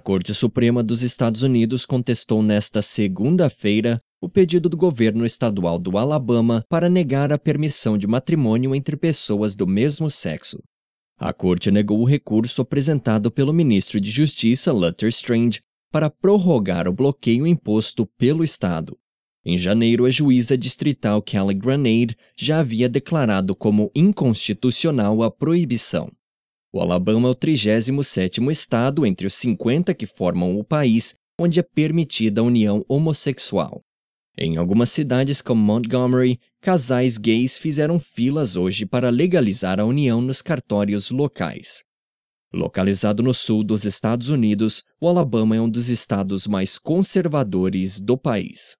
Corte Suprema dos Estados Unidos contestou nesta segunda-feira o pedido do governo estadual do Alabama para negar a permissão de matrimônio entre pessoas do mesmo sexo. A corte negou o recurso apresentado pelo ministro de Justiça Luther Strange para prorrogar o bloqueio imposto pelo estado. Em janeiro, a juíza distrital Kelly Granade já havia declarado como inconstitucional a proibição. O Alabama é o 37º estado entre os 50 que formam o país onde é permitida a união homossexual. Em algumas cidades como Montgomery, casais gays fizeram filas hoje para legalizar a união nos cartórios locais. Localizado no sul dos Estados Unidos, o Alabama é um dos estados mais conservadores do país.